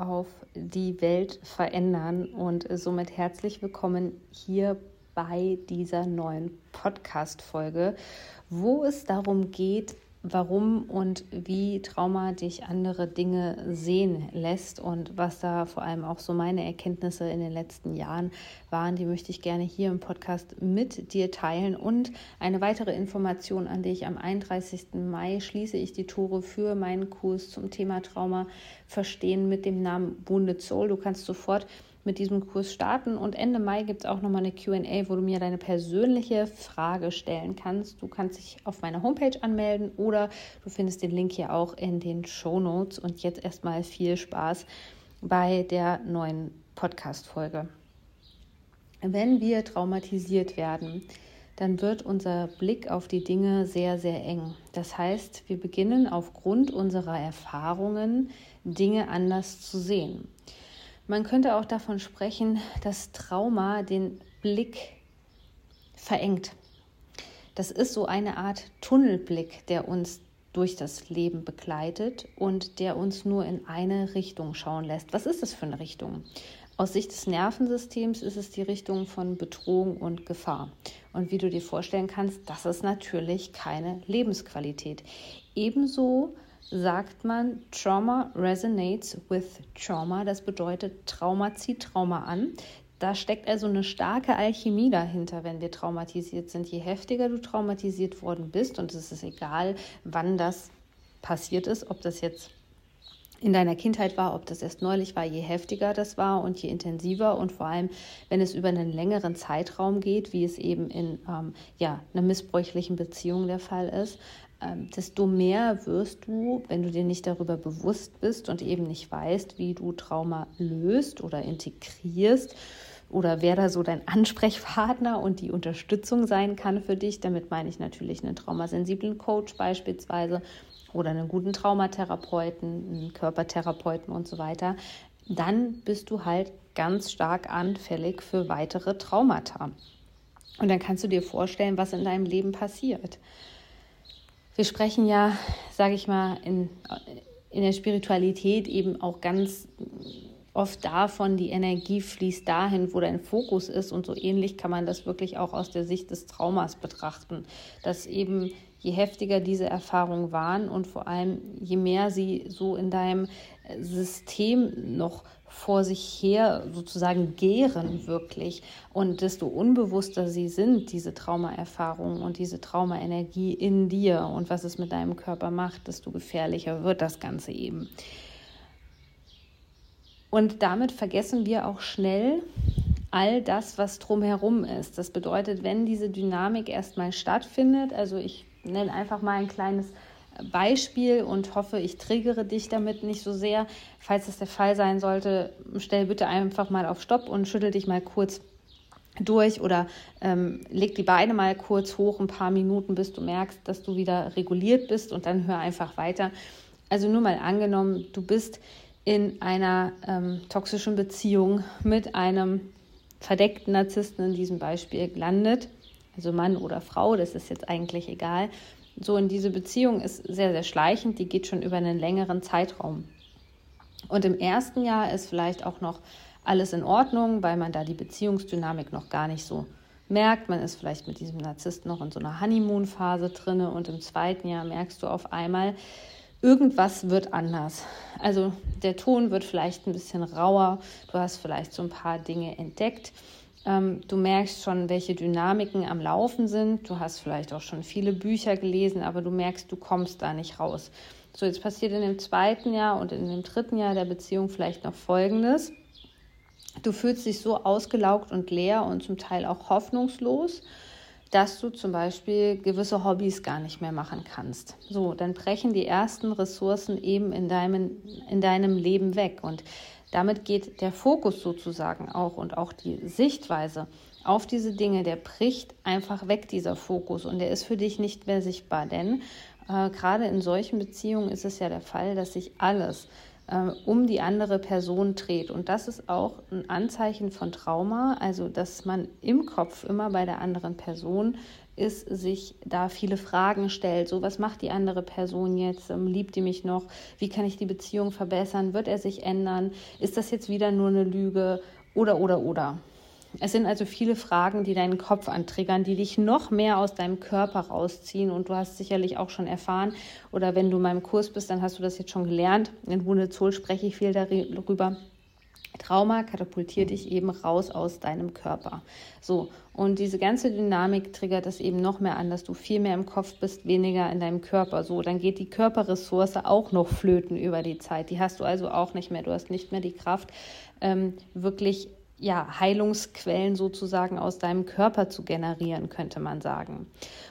auf die Welt verändern und somit herzlich willkommen hier bei dieser neuen Podcast-Folge, wo es darum geht, warum und wie Trauma dich andere Dinge sehen lässt und was da vor allem auch so meine Erkenntnisse in den letzten Jahren waren, die möchte ich gerne hier im Podcast mit dir teilen. Und eine weitere Information an dich, am 31. Mai schließe ich die Tore für meinen Kurs zum Thema Trauma verstehen mit dem Namen Wounded Soul. Du kannst sofort mit diesem Kurs starten. Und Ende Mai gibt es auch nochmal eine QA, wo du mir deine persönliche Frage stellen kannst. Du kannst dich auf meiner Homepage anmelden oder du findest den Link hier auch in den Show Notes. Und jetzt erstmal viel Spaß bei der neuen Podcast-Folge. Wenn wir traumatisiert werden, dann wird unser Blick auf die Dinge sehr, sehr eng. Das heißt, wir beginnen aufgrund unserer Erfahrungen Dinge anders zu sehen. Man könnte auch davon sprechen, dass Trauma den Blick verengt. Das ist so eine Art Tunnelblick, der uns durch das Leben begleitet und der uns nur in eine Richtung schauen lässt. Was ist das für eine Richtung? Aus Sicht des Nervensystems ist es die Richtung von Bedrohung und Gefahr. Und wie du dir vorstellen kannst, das ist natürlich keine Lebensqualität. Ebenso sagt man, Trauma resonates with Trauma. Das bedeutet, Trauma zieht Trauma an. Da steckt also eine starke Alchemie dahinter, wenn wir traumatisiert sind. Je heftiger du traumatisiert worden bist, und es ist egal, wann das passiert ist, ob das jetzt in deiner Kindheit war, ob das erst neulich war, je heftiger das war und je intensiver und vor allem, wenn es über einen längeren Zeitraum geht, wie es eben in ähm, ja, einer missbräuchlichen Beziehung der Fall ist, ähm, desto mehr wirst du, wenn du dir nicht darüber bewusst bist und eben nicht weißt, wie du Trauma löst oder integrierst oder wer da so dein Ansprechpartner und die Unterstützung sein kann für dich. Damit meine ich natürlich einen traumasensiblen Coach beispielsweise oder einen guten Traumatherapeuten, einen Körpertherapeuten und so weiter. Dann bist du halt ganz stark anfällig für weitere Traumata. Und dann kannst du dir vorstellen, was in deinem Leben passiert. Wir sprechen ja, sage ich mal, in, in der Spiritualität eben auch ganz oft davon, die Energie fließt dahin, wo dein Fokus ist. Und so ähnlich kann man das wirklich auch aus der Sicht des Traumas betrachten, dass eben je heftiger diese Erfahrungen waren und vor allem je mehr sie so in deinem System noch vor sich her sozusagen gären wirklich und desto unbewusster sie sind, diese Traumaerfahrungen und diese Traumaenergie in dir und was es mit deinem Körper macht, desto gefährlicher wird das Ganze eben. Und damit vergessen wir auch schnell all das, was drumherum ist. Das bedeutet, wenn diese Dynamik erstmal stattfindet, also ich nenne einfach mal ein kleines Beispiel und hoffe, ich triggere dich damit nicht so sehr. Falls das der Fall sein sollte, stell bitte einfach mal auf Stopp und schüttel dich mal kurz durch oder ähm, leg die Beine mal kurz hoch, ein paar Minuten, bis du merkst, dass du wieder reguliert bist und dann hör einfach weiter. Also nur mal angenommen, du bist in einer ähm, toxischen Beziehung mit einem verdeckten Narzissten in diesem Beispiel gelandet, also Mann oder Frau, das ist jetzt eigentlich egal so in diese Beziehung ist sehr, sehr schleichend, die geht schon über einen längeren Zeitraum. Und im ersten Jahr ist vielleicht auch noch alles in Ordnung, weil man da die Beziehungsdynamik noch gar nicht so merkt. Man ist vielleicht mit diesem Narzissten noch in so einer Honeymoon-Phase drinne und im zweiten Jahr merkst du auf einmal, irgendwas wird anders. Also der Ton wird vielleicht ein bisschen rauer, du hast vielleicht so ein paar Dinge entdeckt ähm, du merkst schon, welche Dynamiken am Laufen sind. Du hast vielleicht auch schon viele Bücher gelesen, aber du merkst, du kommst da nicht raus. So, jetzt passiert in dem zweiten Jahr und in dem dritten Jahr der Beziehung vielleicht noch Folgendes. Du fühlst dich so ausgelaugt und leer und zum Teil auch hoffnungslos, dass du zum Beispiel gewisse Hobbys gar nicht mehr machen kannst. So, dann brechen die ersten Ressourcen eben in deinem, in deinem Leben weg. Und damit geht der Fokus sozusagen auch und auch die Sichtweise auf diese Dinge, der bricht einfach weg, dieser Fokus, und der ist für dich nicht mehr sichtbar. Denn äh, gerade in solchen Beziehungen ist es ja der Fall, dass sich alles äh, um die andere Person dreht. Und das ist auch ein Anzeichen von Trauma, also dass man im Kopf immer bei der anderen Person ist, sich da viele Fragen stellt. So, was macht die andere Person jetzt? Ähm, liebt die mich noch? Wie kann ich die Beziehung verbessern? Wird er sich ändern? Ist das jetzt wieder nur eine Lüge? Oder, oder, oder. Es sind also viele Fragen, die deinen Kopf antriggern, die dich noch mehr aus deinem Körper rausziehen. Und du hast sicherlich auch schon erfahren, oder wenn du in meinem Kurs bist, dann hast du das jetzt schon gelernt. In Wunde spreche ich viel darüber. Trauma katapultiert dich eben raus aus deinem Körper. So, und diese ganze Dynamik triggert es eben noch mehr an, dass du viel mehr im Kopf bist, weniger in deinem Körper. So, dann geht die Körperressource auch noch flöten über die Zeit. Die hast du also auch nicht mehr. Du hast nicht mehr die Kraft, ähm, wirklich ja, Heilungsquellen sozusagen aus deinem Körper zu generieren, könnte man sagen.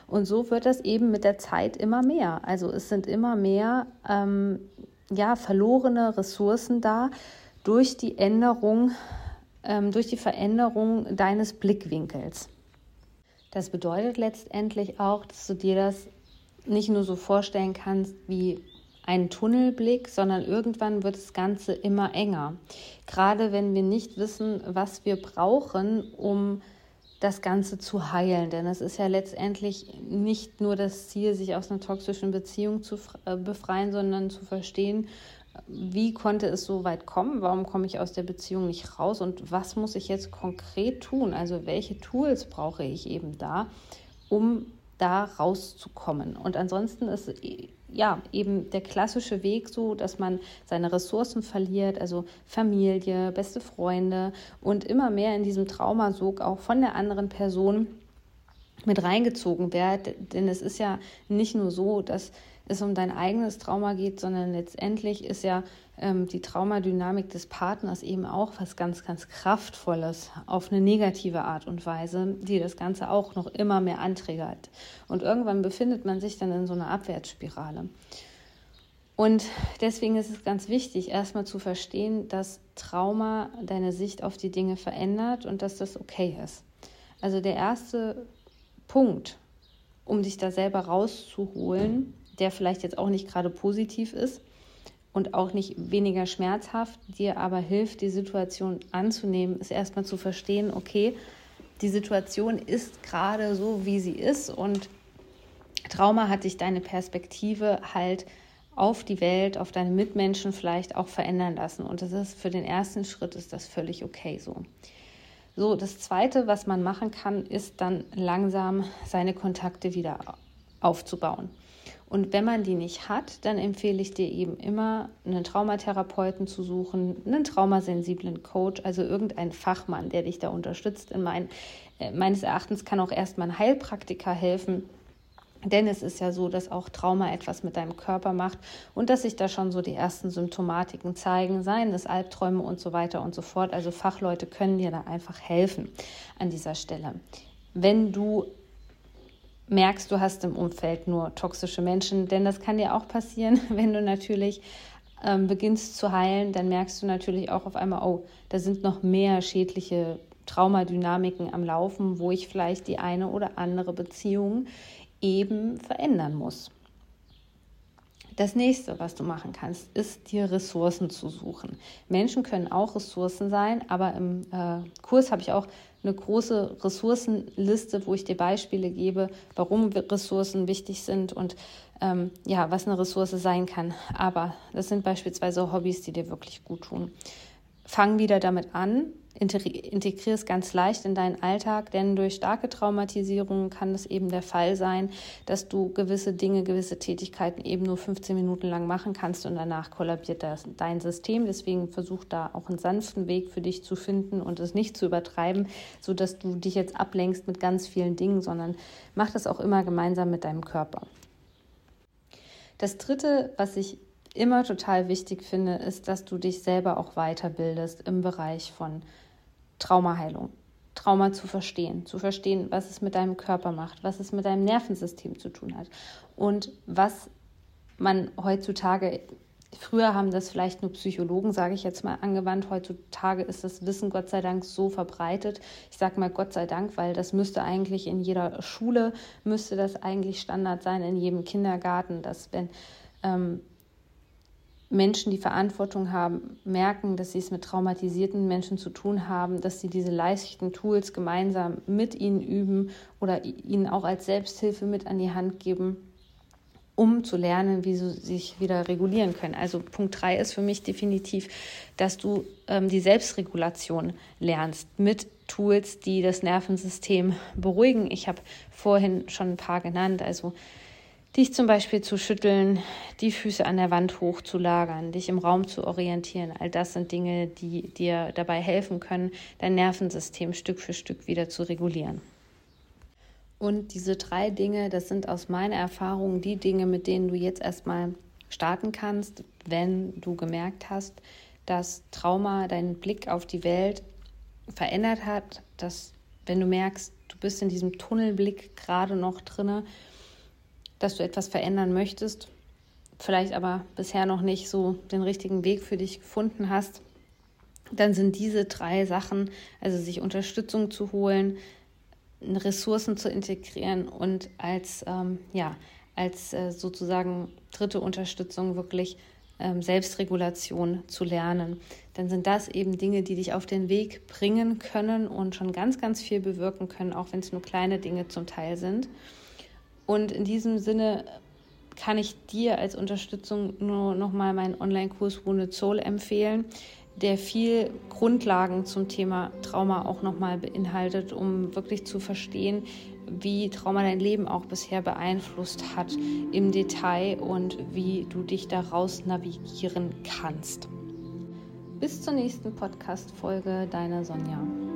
Und so wird das eben mit der Zeit immer mehr. Also es sind immer mehr ähm, ja, verlorene Ressourcen da durch die Änderung, ähm, durch die Veränderung deines Blickwinkels. Das bedeutet letztendlich auch, dass du dir das nicht nur so vorstellen kannst wie einen Tunnelblick, sondern irgendwann wird das Ganze immer enger. Gerade wenn wir nicht wissen, was wir brauchen, um das Ganze zu heilen. Denn es ist ja letztendlich nicht nur das Ziel, sich aus einer toxischen Beziehung zu äh, befreien, sondern zu verstehen, wie konnte es so weit kommen? Warum komme ich aus der Beziehung nicht raus? Und was muss ich jetzt konkret tun? Also welche Tools brauche ich eben da, um da rauszukommen? Und ansonsten ist ja, eben der klassische Weg so, dass man seine Ressourcen verliert, also Familie, beste Freunde und immer mehr in diesem Traumasog auch von der anderen Person mit reingezogen wird. Denn es ist ja nicht nur so, dass es um dein eigenes Trauma geht, sondern letztendlich ist ja ähm, die Traumadynamik des Partners eben auch was ganz, ganz Kraftvolles auf eine negative Art und Weise, die das Ganze auch noch immer mehr anträgert. Und irgendwann befindet man sich dann in so einer Abwärtsspirale. Und deswegen ist es ganz wichtig, erstmal zu verstehen, dass Trauma deine Sicht auf die Dinge verändert und dass das okay ist. Also der erste Punkt, um dich da selber rauszuholen, der vielleicht jetzt auch nicht gerade positiv ist und auch nicht weniger schmerzhaft, dir aber hilft, die Situation anzunehmen, ist erstmal zu verstehen, okay, die Situation ist gerade so, wie sie ist und Trauma hat dich deine Perspektive halt auf die Welt, auf deine Mitmenschen vielleicht auch verändern lassen. Und das ist für den ersten Schritt ist das völlig okay so. So, das zweite, was man machen kann, ist dann langsam seine Kontakte wieder aufzubauen. Und wenn man die nicht hat, dann empfehle ich dir eben immer, einen Traumatherapeuten zu suchen, einen traumasensiblen Coach, also irgendeinen Fachmann, der dich da unterstützt. In mein, äh, meines Erachtens kann auch erstmal ein Heilpraktiker helfen. Denn es ist ja so, dass auch Trauma etwas mit deinem Körper macht und dass sich da schon so die ersten Symptomatiken zeigen, seien es Albträume und so weiter und so fort. Also Fachleute können dir da einfach helfen an dieser Stelle. Wenn du merkst, du hast im Umfeld nur toxische Menschen. Denn das kann dir auch passieren, wenn du natürlich ähm, beginnst zu heilen, dann merkst du natürlich auch auf einmal, oh, da sind noch mehr schädliche Traumadynamiken am Laufen, wo ich vielleicht die eine oder andere Beziehung eben verändern muss. Das nächste, was du machen kannst, ist dir Ressourcen zu suchen. Menschen können auch Ressourcen sein, aber im äh, Kurs habe ich auch eine große Ressourcenliste, wo ich dir Beispiele gebe, warum Ressourcen wichtig sind und ähm, ja, was eine Ressource sein kann. Aber das sind beispielsweise Hobbys, die dir wirklich gut tun. Fang wieder damit an, integriere es ganz leicht in deinen Alltag, denn durch starke Traumatisierungen kann es eben der Fall sein, dass du gewisse Dinge, gewisse Tätigkeiten eben nur 15 Minuten lang machen kannst und danach kollabiert das, dein System. Deswegen versuch da auch einen sanften Weg für dich zu finden und es nicht zu übertreiben, sodass du dich jetzt ablenkst mit ganz vielen Dingen, sondern mach das auch immer gemeinsam mit deinem Körper. Das dritte, was ich immer total wichtig finde, ist, dass du dich selber auch weiterbildest im Bereich von Traumaheilung. Trauma zu verstehen, zu verstehen, was es mit deinem Körper macht, was es mit deinem Nervensystem zu tun hat und was man heutzutage Früher haben das vielleicht nur Psychologen, sage ich jetzt mal, angewandt. Heutzutage ist das Wissen Gott sei Dank so verbreitet. Ich sage mal Gott sei Dank, weil das müsste eigentlich in jeder Schule, müsste das eigentlich Standard sein, in jedem Kindergarten, dass wenn ähm, Menschen, die Verantwortung haben, merken, dass sie es mit traumatisierten Menschen zu tun haben, dass sie diese leichten Tools gemeinsam mit ihnen üben oder ihnen auch als Selbsthilfe mit an die Hand geben, um zu lernen, wie sie sich wieder regulieren können. Also Punkt 3 ist für mich definitiv, dass du ähm, die Selbstregulation lernst mit Tools, die das Nervensystem beruhigen. Ich habe vorhin schon ein paar genannt, also dich zum Beispiel zu schütteln, die Füße an der Wand hochzulagern, dich im Raum zu orientieren. All das sind Dinge, die dir dabei helfen können, dein Nervensystem Stück für Stück wieder zu regulieren. Und diese drei Dinge, das sind aus meiner Erfahrung die Dinge, mit denen du jetzt erstmal starten kannst, wenn du gemerkt hast, dass Trauma deinen Blick auf die Welt verändert hat, dass wenn du merkst, du bist in diesem Tunnelblick gerade noch drinne dass du etwas verändern möchtest, vielleicht aber bisher noch nicht so den richtigen Weg für dich gefunden hast, dann sind diese drei Sachen, also sich Unterstützung zu holen, Ressourcen zu integrieren und als, ähm, ja, als äh, sozusagen dritte Unterstützung wirklich ähm, Selbstregulation zu lernen. Dann sind das eben Dinge, die dich auf den Weg bringen können und schon ganz, ganz viel bewirken können, auch wenn es nur kleine Dinge zum Teil sind. Und in diesem Sinne kann ich dir als Unterstützung nur nochmal meinen Online-Kurs Wounded Soul empfehlen, der viel Grundlagen zum Thema Trauma auch nochmal beinhaltet, um wirklich zu verstehen, wie Trauma dein Leben auch bisher beeinflusst hat im Detail und wie du dich daraus navigieren kannst. Bis zur nächsten Podcast-Folge, deine Sonja.